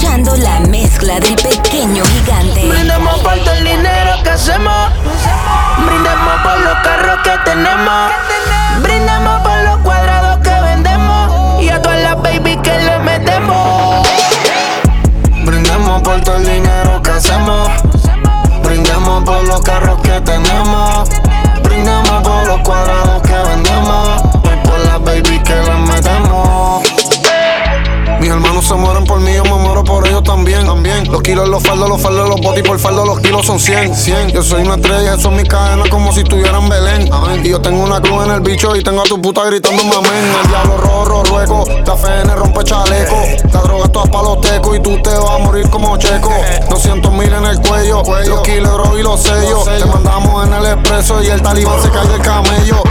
escuchando la mezcla del pequeño gigante. Brindemos por todo el dinero que hacemos. Brindemos por los carros que tenemos. Brindemos por los cuadrados que vendemos. Y a todas las baby que le metemos. Brindemos por todo el dinero que hacemos. Brindemos por los carros que tenemos. Brindemos por los cuadrados que vendemos. Y por las baby que le metemos. Mis hermanos se mueren por por ellos también. también. Los kilos, los faldos, los faldos, los botis, por faldo los kilos son 100. 100. Yo soy una estrella, eso es mi cadena como si estuvieran Belén. Amén. Y yo tengo una cruz en el bicho y tengo a tu puta gritando amén. El diablo rojo, luego, café en rompe chaleco. La droga es toda pa' los tecos y tú te vas a morir como checo. 200 mil en el cuello, los kilos y los sellos. Te mandamos en el expreso y el talibán se cae del camello.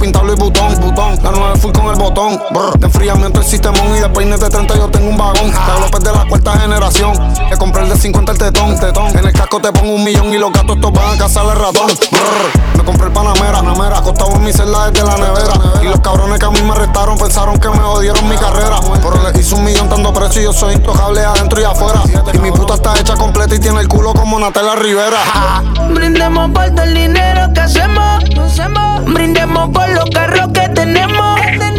Pintado y botón, botón. La nueve full con el botón. Brr. De enfriamiento el sistemón y de peines de 30 yo tengo un vagón. Te López de la cuarta generación. Le compré el de 50 el tetón, tetón. En el casco te pongo un millón y los gatos estos van a cazar el ratón. Brr. Me compré el Panamera, Panamera. Acostado en mi celda desde la nevera. Y los cabrones que a mí me restaron pensaron que me jodieron mi carrera. Pero le hice un millón dando precio y yo soy intocable adentro y afuera. Y mi puta está hecha completa y tiene el culo como Natalia Rivera. Brindemos por todo el dinero que hacemos. Brindemos por los carros que tenemos.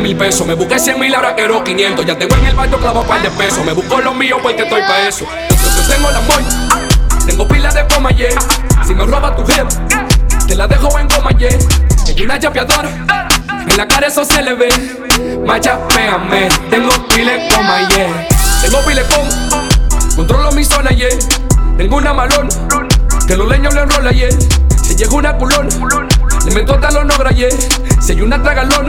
Mil pesos. Me busqué 100 mil, ahora quiero 500. Ya tengo en el barrio clavo par de pesos. Me busco los míos porque estoy pa' eso. Yo, tengo la moña, tengo pilas de coma, yeah. Si me roba tu jefe, te la dejo en goma, yeah. Hay una chapeadora, en la cara eso se le ve. Macha, péame, tengo pile coma, yeah. Tengo pile coma. Controlo mi zona, yeah. Tengo una malona que los leños le enrola, yeah. Si llega una culona, le meto talón no yeah. Si hay una tragalona,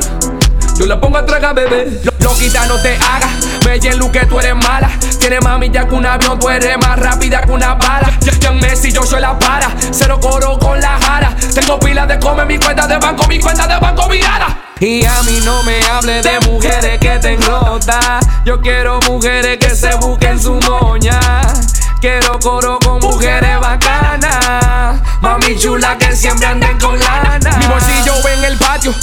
yo la pongo a tragar, bebé. Lo- Loquita, no te hagas, me en que tú eres mala. Tiene mami ya que un avión, tú eres más rápida que una bala. Ya Messi, yo soy la para, cero coro con la jara. Tengo pilas de come, mi cuenta de banco, mi cuenta de banco virada. Y a mí no me hable de mujeres que te engrota. Yo mujeres que se busquen su moña. Quiero coro con mujeres bacanas. Mami chula que siempre anden con lana. Mi bolsillo en el patio,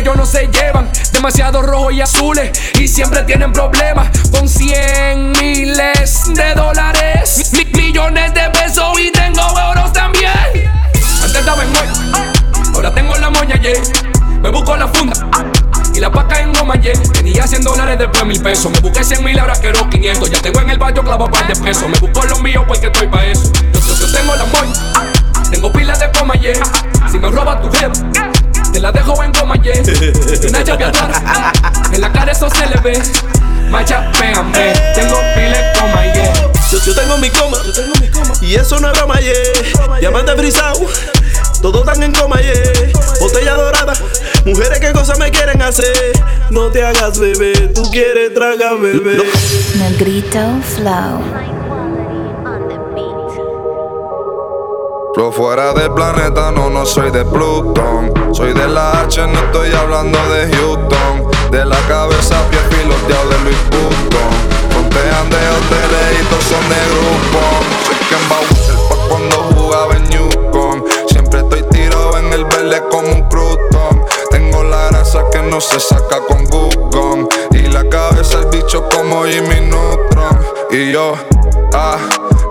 ellos no se llevan. Demasiado rojo y azules y siempre tienen problemas. Con cien miles de dólares, mi- millones de pesos y tengo euros también. Antes estaba en muelle, ahora tengo la moña, yeah. Me busco la funda y la paca en goma, yeah. Tenía 100 dólares, después mil pesos. Me busqué 100 mil, ahora quiero 500. Ya tengo en el barrio clavo par de pesos. Me busco los míos porque estoy pa' eso. Yo, yo, yo tengo la moña, tengo pilas de coma, yeah. Si me roba tu jefe, te la dejo en goma, yeah. Y Una chapeadora, en la cara eso se le ve. Macha, péame, tengo pilas de coma, yeah. Yo, yo tengo mi coma, yo tengo mi coma. Y eso no es broma, yeah. Diamante frisado, todos están en coma, yeah. Botella dorada, mujeres que cosas me quieren hacer. No te hagas bebé, tú quieres tragar bebé. Negrito Flow. Pero fuera del planeta, no, no soy de Plutón. Soy de la H, no estoy hablando de Houston. De la cabeza, pie piloteado de Luis Button. Frontean de hoteles son de grupo. Soy quien va a cuando jugaba en Yukon. Siempre estoy tirado en el verde como un crouton. Tengo la grasa que no se saca con Google. Y la cabeza el bicho como Jimmy Neutron. Y yo, ah,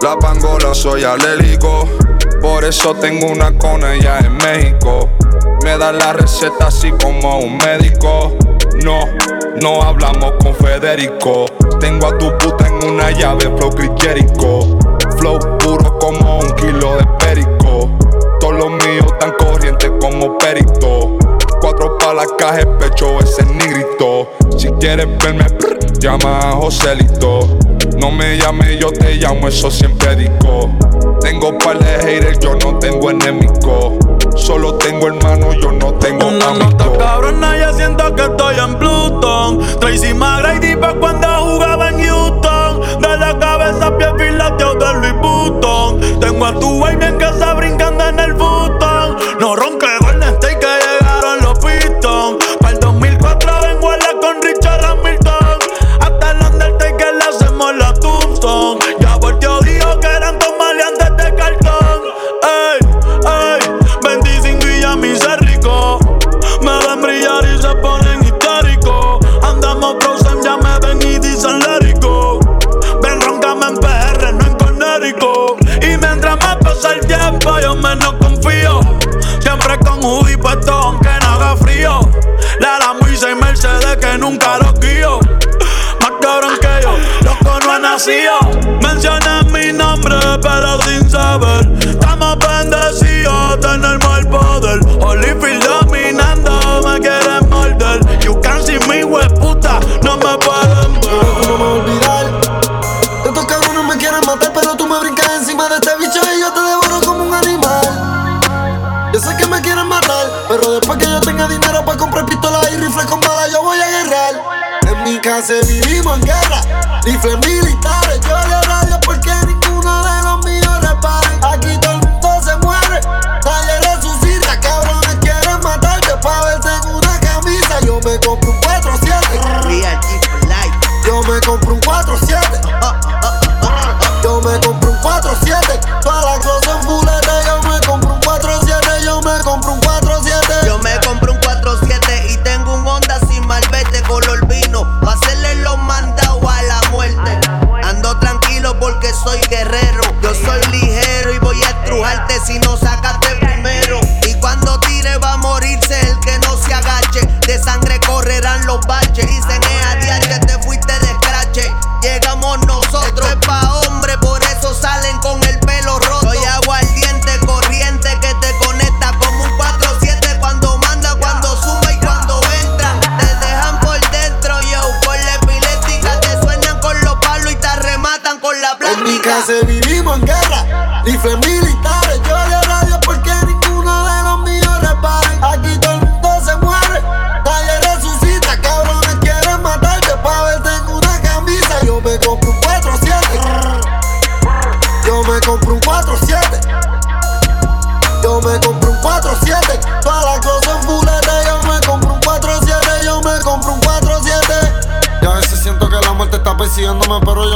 la pangola soy alérgico. Por eso tengo una con ella en México. Me da la receta así como un médico. No, no hablamos con Federico. Tengo a tu puta en una llave, flow Jericho. Flow puro como un kilo de perico. Todos los míos tan corrientes como perito. Cuatro pa' la caja, pecho ese nigrito. Si quieres verme, llama a Joselito. No me llame, yo te llamo, eso siempre digo. Tengo par de haters, yo no tengo enemigo. Solo tengo hermano, yo no tengo Una amigo. nota cabrona, ya siento que estoy el tiempo, yo menos confío. Siempre con hoodie puesto, aunque no haga frío. La la y Mercedes que nunca los guío. Más cabrón que yo, loco no ha nacido. Mencioné mi nombre, pero sin saber. Estamos bendecidos, tenemos el poder. Holyfield The me.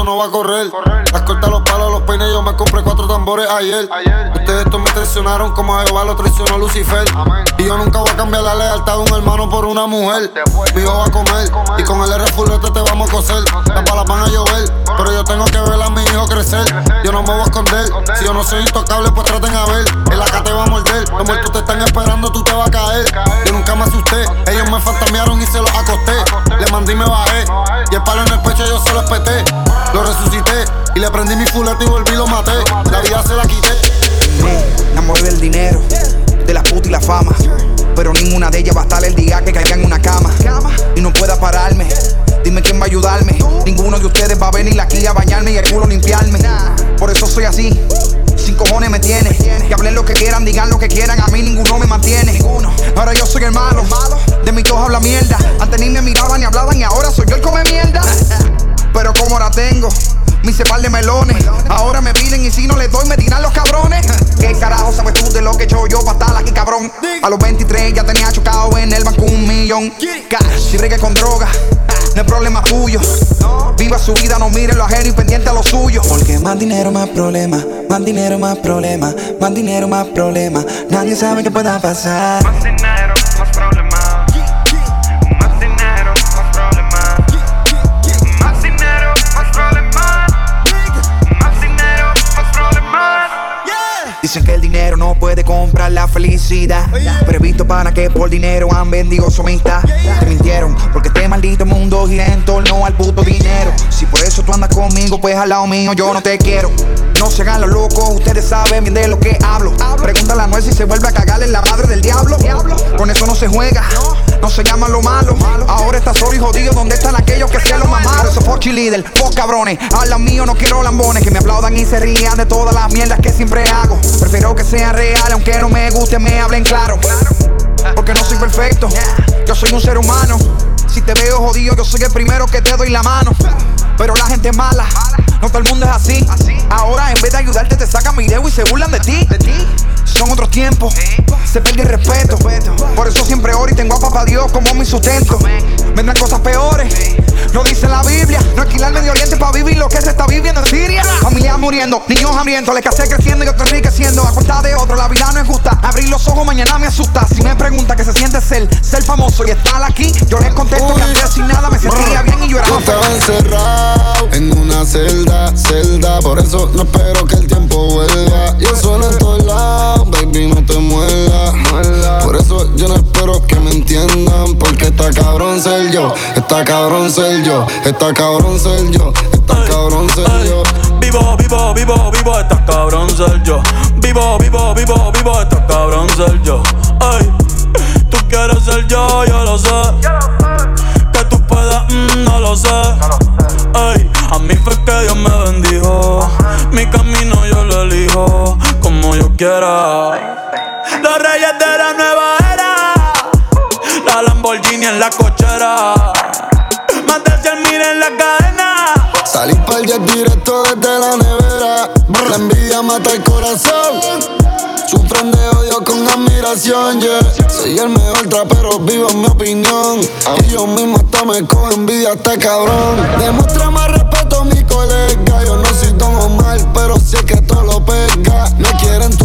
No voy a correr. Las cortas, los palos, los peines, yo me compré cuatro tambores ayer. Ustedes estos me traicionaron como a Jehová lo traicionó Lucifer. Y yo nunca voy a cambiar la lealtad de un hermano por una mujer. Mi hijo va a comer y con el R fulete te vamos a coser. Las balas van a llover, pero yo tengo que ver a mi hijo crecer. Yo no me voy a esconder. Si yo no soy intocable, pues traten a ver. En la cara te va a morder. Los muertos te están esperando, tú te vas a caer. Yo nunca me asusté. Ellos me fantamearon y se los acosté. Le mandé y me bajé. Y el palo en el pecho yo se lo espeté. Lo resucité y le prendí mi fulete y volví y lo maté. La vida se la quité. Pero ninguna de ellas va a estar el día que caiga en una cama. Y no pueda pararme. Dime quién va a ayudarme. Ninguno de ustedes va a venir aquí a bañarme y el culo limpiarme. Por eso soy así. Sin cojones me tiene. Que hablen lo que quieran, digan lo que quieran. A mí ninguno me mantiene. Ahora yo soy el malo. De mi todos habla mierda. Antes ni me miraban ni hablaban y ahora soy yo el come mierda. Pero como la tengo, me hice par de melones. Ahora me piden y si no les doy, me tiran los cabrones. ¿Qué carajo sabes tú de lo que he hecho yo para estar aquí, cabrón? A los 23 ya tenía chocado en el banco un millón. Cash, si bregué con droga, no es problema tuyo. Viva su vida, no mire lo ajeno y pendiente a lo suyo. Porque más dinero, más problema. Más dinero, más problema. Más dinero, más problema. Nadie sabe qué pueda pasar. Más dinero, puede comprar la felicidad. Pero he visto para que por dinero han vendido su amistad. Te mintieron, porque este maldito mundo gira en torno al puto dinero. Si por eso tú andas conmigo, pues al lado mío yo no te quiero. No se hagan los locos, ustedes saben bien de lo que hablo. Pregúntale a Noel si se vuelve a cagarle la madre del diablo. Con eso no se juega, no se llama lo malo. Ahora está solo y jodido, ¿dónde están aquellos que se lo mamaron? Eso por líder, vos cabrones. Al mío no quiero lambones que me aplaudan y se rían de todas las mierdas que siempre hago. Prefiero que sean reales, aunque no me guste, me hablen claro. Porque no soy perfecto, yo soy un ser humano. Si te veo jodido, yo soy el primero que te doy la mano. Pero la gente es mala, no todo el mundo es así. Ahora en vez de ayudarte te sacan video y se burlan de ti. Son otros tiempos, se pierde el respeto. Por eso siempre oro y tengo a papá Dios como mi sustento. Vendrán cosas peores, no dice la Biblia. No alquilar Medio Oriente para vivir lo que se está viviendo en Siria. Familias muriendo, niños hambrientos, le casé creciendo y otro enriqueciendo. A costa de otro, la vida no es justa. Abrir los ojos mañana me asusta. Si me pregunta que se siente ser, ser famoso y estar aquí, yo les contesto que antes sin nada me sentía bien y yo era Yo estaba encerrado en una celda, celda. Por eso no espero que el tiempo vuelva. Yo solo en está cabrón ser yo, está cabrón ser yo, está cabrón ser yo, está cabrón ser yo. Vivo, vivo, vivo, vivo, está cabrón ser yo. Vivo, vivo, vivo, vivo, está cabrón ser yo. Ay, tú quieres ser yo, yo lo sé. Que tú puedas, mm, no lo sé. Ay, a mí fue que Dios me bendijo. Mi camino yo lo elijo como yo quiera. Los reyes de la nueva era. La Lamborghini en la cochera. Más de 100 mil en la cadena. Salí pa'l jet directo desde la nevera. La envidia mata el corazón. Sufren de odio con admiración, yeah. Soy el mejor trapero vivo en mi opinión. Y yo mismo hasta me cojo envidia, está cabrón. Demuestra más respeto a mi colega. Yo no soy Don Omar, pero sé que todo lo pega. Me quieren tumbar,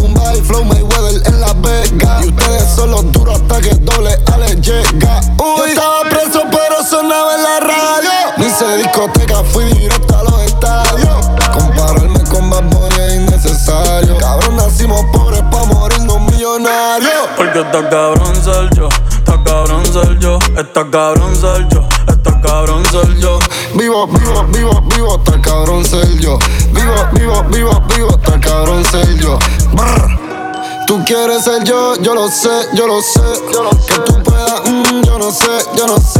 flow Mayweather en Las Vegas. Y ustedes son los duros hasta que doble Ale llega. Yo estaba preso, pero sonaba en la radio. Ni hice discoteca, fui directo a los estadios. Compararme con Bad Bunny es innecesario. Cabrón, nacimos pobres pa' morirnos millonarios. Porque está cabrón ser yo, está cabrón ser yo, está cabrón ser yo, está cabrón ser yo. Vivo, vivo, vivo, vivo, está cabrón ser yo. Vivo, vivo, vivo, vivo, está cabrón ser yo. Brr. Tú quieres ser yo, yo lo sé, yo lo sé. Que tú puedas, mm, yo no sé, yo no sé.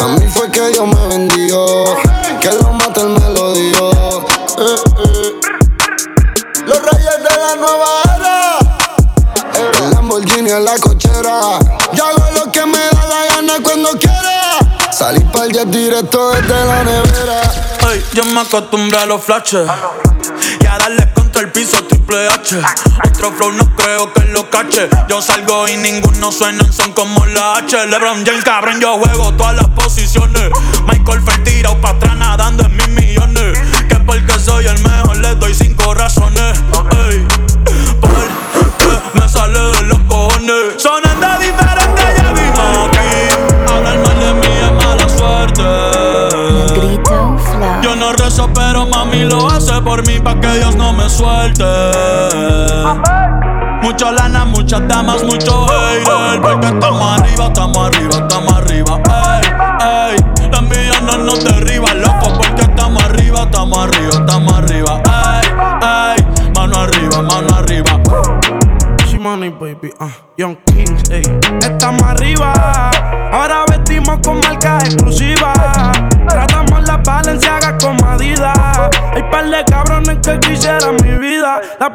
A mí fue que Dios me bendijo. Que lo mate el melodío. Eh, eh. Los reyes de la nueva era. El Lamborghini en la cochera. Yo hago lo que me da la gana cuando quiera. Salí pa'l jet directo desde la nevera. Ey, yo me acostumbré a los flashes y a darle el piso triple H. Otro flow no creo que lo cache. Yo salgo y ninguno suena en son como la H. LeBron James, cabrón, yo juego todas las posiciones. Michael Phelps tirado pa' atrás nadando en mis millones. Que porque soy el mejor le doy cinco razones. Porque me sale de los cojones. Por mí pa' que Dios no me suelte. Mucha lana, muchas damas, mucho hater. Porque estamos arriba,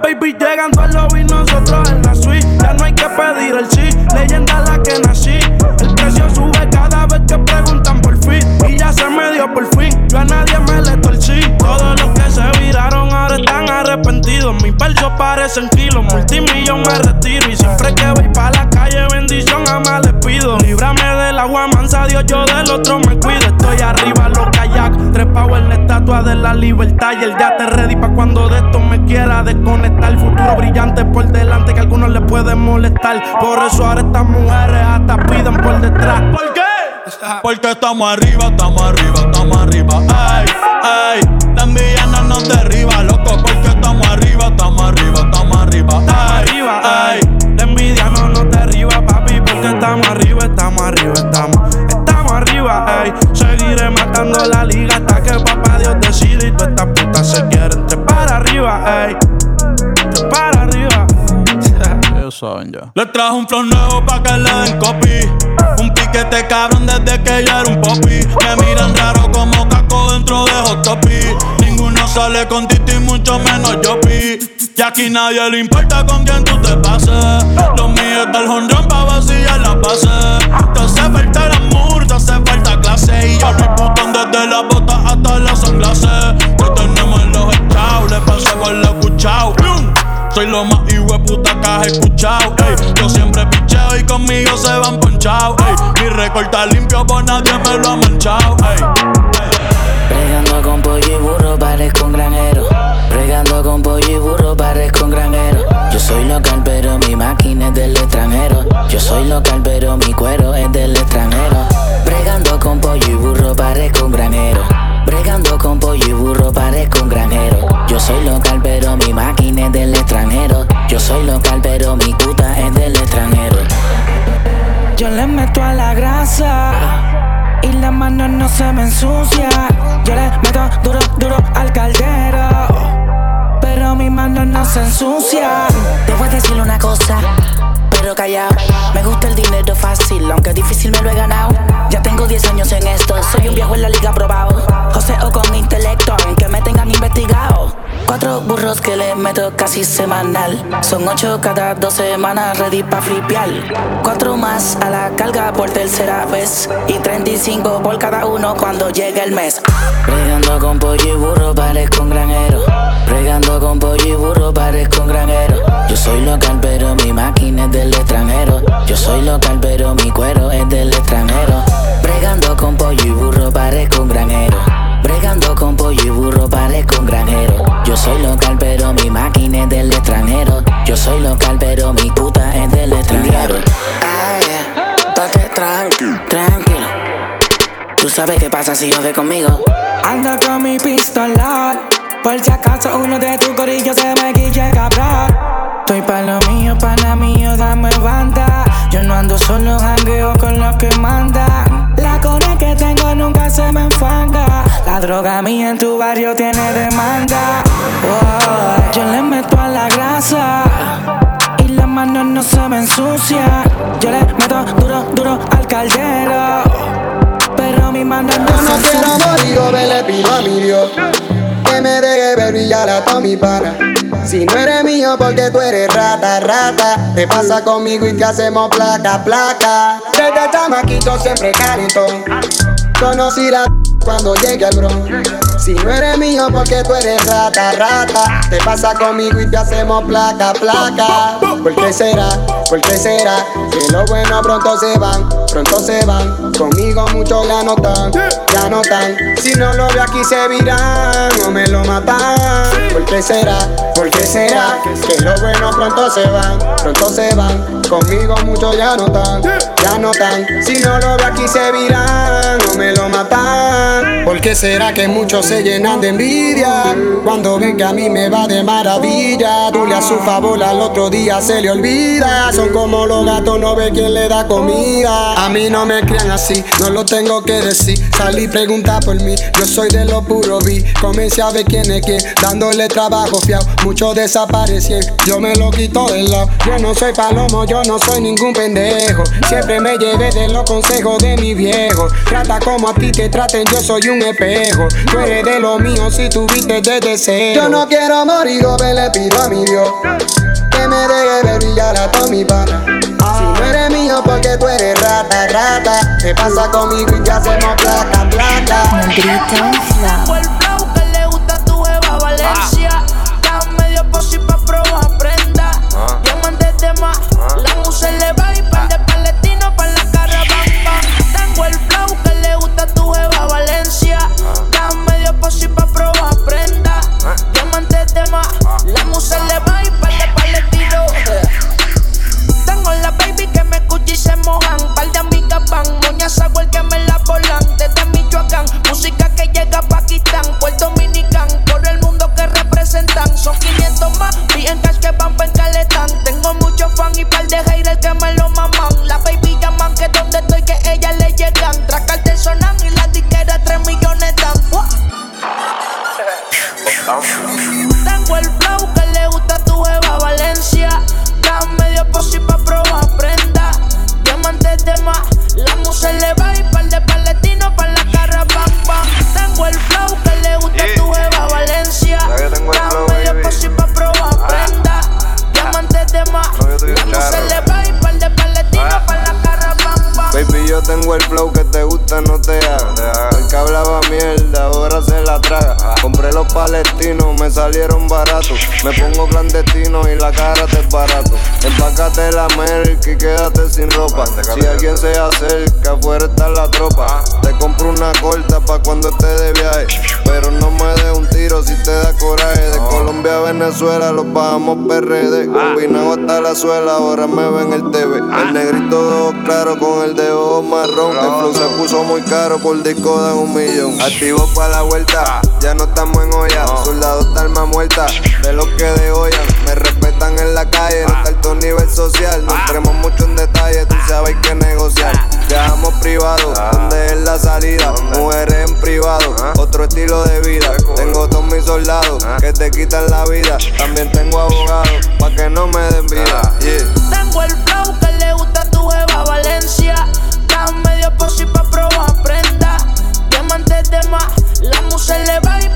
Baby llegan al lobby, nosotros en la suite. Ya no hay que pedir el sí, leyenda la que nací. El precio sube cada vez que preguntan por fin. Y ya se me dio por fin, yo a nadie me le torcí. Todos los que se viraron ahora están arrepentidos. Mis versos parecen kilos, multimillón me retiro. Y siempre que voy pa' la calle, bendición jamás les pido. Líbrame del agua mansa, Dios, yo del otro me cuido. Estoy arriba, los kayak, trepado en la estatua de la libertad. Y el ya te ready pa' cuando de esto me quiera desconectar. Futuro brillante por delante que a algunos les puede molestar. Por eso ahora estas mujeres hasta piden por detrás. ¿Por qué? Porque estamos arriba, estamos arriba, estamos arriba. Ey, ey, la envidia no nos derriba, loco. Porque estamos arriba, estamos arriba, estamos arriba. Ey, arriba, ay. La envidia no nos derriba, papi, porque estamos arriba, estamos arriba, estamos, estamos arriba, ay. Matando la liga hasta que papá Dios decide y todas estas putas se quieren para arriba, ay. para arriba. Ellos saben ya. Le trajo un flow nuevo pa' que le den copy. Un piquete cabrón desde que ya era un popi. Me miran raro como caco dentro de Hot Topi. Ninguno sale con Titi, mucho menos yo pi. Y aquí nadie le importa con quién tú te pases. Los míos del honrón pa' vaciar la base. Te hace falta el amor, te hace falta clase. Y yo botón desde la bota hasta las sunglasses. Que tenemos los echados, le pasé con la cuchao. Soy lo más hijo puta que has escuchado. Ey. Yo siempre picheo y conmigo se van ponchados. Mi recorta limpio, por nadie me lo ha manchado. Pregando con pollo y burro, parezco un granero. Pregando con pollo y burro, parezco un granero. Yo soy local, pero mi máquina es del extranjero. Yo soy local, pero mi cuero es del extranjero. Le meto a la grasa y la mano no se me ensucia. Yo le meto duro, duro al caldero. Pero mi mano no se ensucia. Te voy a decir una cosa pero callado. Me gusta el dinero fácil, aunque difícil me lo he ganado. Ya tengo 10 años en esto, soy un viejo en la liga probado. José o con intelecto, aunque me tengan investigado. Cuatro burros que le meto casi semanal. Son ocho cada dos semanas, ready pa' flipear. Cuatro más a la carga por tercera vez. Y 35 por cada uno cuando llegue el mes. Pregando con pollo y burro, parezco un granjero. Pregando con pollo y burro, parezco un granjero. Yo soy local, pero mi máquina es del extranjero. Yo soy local, pero mi cuero es del extranjero. Pregando con pollo y burro, parezco un granjero. Bregando con pollo y burro parezco un granjero. Yo soy local, pero mi máquina es del extranjero. Yo soy local, pero mi puta es del extranjero. Ah, yeah. tranquilo, tranquilo. Tú sabes qué pasa si ve conmigo. Ando con mi pistola. Por si acaso uno de tus corillos se me guille cabrón. Estoy pa' lo mío, pana mío, dame banda. Yo no ando solo, jangueo con los que mandan. Que tengo nunca se me enfanga. La droga mía en tu barrio tiene demanda. yo le meto a la grasa. Y la mano no se me ensucia. Yo le meto duro, duro al caldero. Pero mi mano no, yo no quiero morir, yo me le pido a mi Dios. Que me deje ver brillar a mi pana. Si no eres mío porque tú eres rata, rata Te pasa conmigo y te hacemos placa, placa Desde chamaquito siempre calentón Conocí la cuando llegue al bron. Si no eres mío porque tú eres rata, rata. Te pasa conmigo y te hacemos placa, placa. ¿Por qué será? ¿Por qué será? Que lo bueno pronto se van, pronto se van. Conmigo muchos ya no Si no lo veo aquí se virán o me lo matan. ¿Por qué será? ¿Por qué será? Que lo bueno pronto se van, pronto se van. Conmigo muchos ya no están, ya no están. Si no lo veo aquí se virán o me lo matan. ¿Por qué será que muchos se llenan de envidia? Cuando ven que a mí me va de maravilla, dule a su favor al otro día se le olvida. Son como los gatos, no ve quién le da comida. A mí no me crean así, no lo tengo que decir. Salí pregunta por mí, yo soy de lo puro vi. Comencé a ver quién es quién, dándole trabajo fiao. Muchos desaparecieron, yo me lo quito del lado. Yo no soy palomo, yo no soy ningún pendejo. Siempre me llevé de los consejos de mi viejo. Trata como a ti te traten, yo soy un espejo. Tú eres de lo mío si tuviste desde cero. Yo no quiero morir, yo me le pido a mi Dios me deje ver brillar a todo mi pana. Si no eres mío porque tú eres rata, rata. Te pasa conmigo y ya hacemos placa. Tengo par de haters que me lo maman. La baby llaman que donde estoy que ella le llegan. Tracarte sonan y las disqueras 3 millones dan. Me pongo clandestino y la cara te es barato. Empácate la merca y quédate sin ropa. Si alguien se acerca, afuera está la tropa. Te compro una corta pa' cuando esté de viaje. Pero no me dé un tiro si te da coraje. De Colombia a Venezuela los bajamos PRD. Combinado hasta la suela, ahora me ven el TV. El negrito de ojos claro con el de ojos marrón. El flow se puso muy caro por disco de un millón. Activo pa' la vuelta, ya no estamos en olla. Soldados alma muerta, de lo que de hoy Me respetan en la calle, no está tu nivel social. No entremos mucho en detalle, tú sabes que negociar. Viajamos privado, donde es la salida. Mujeres en privado, otro estilo de vida. Tengo todos mis soldados que te quitan la vida. También tengo abogados pa' que no me den vida. Tengo el flow que le gusta a tu jeva Valencia. Estás medio posi pa' probar prenda. Diamantes de más, la musa le va y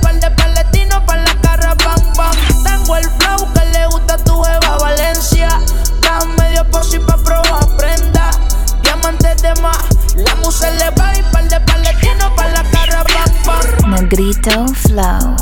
Soul Flow.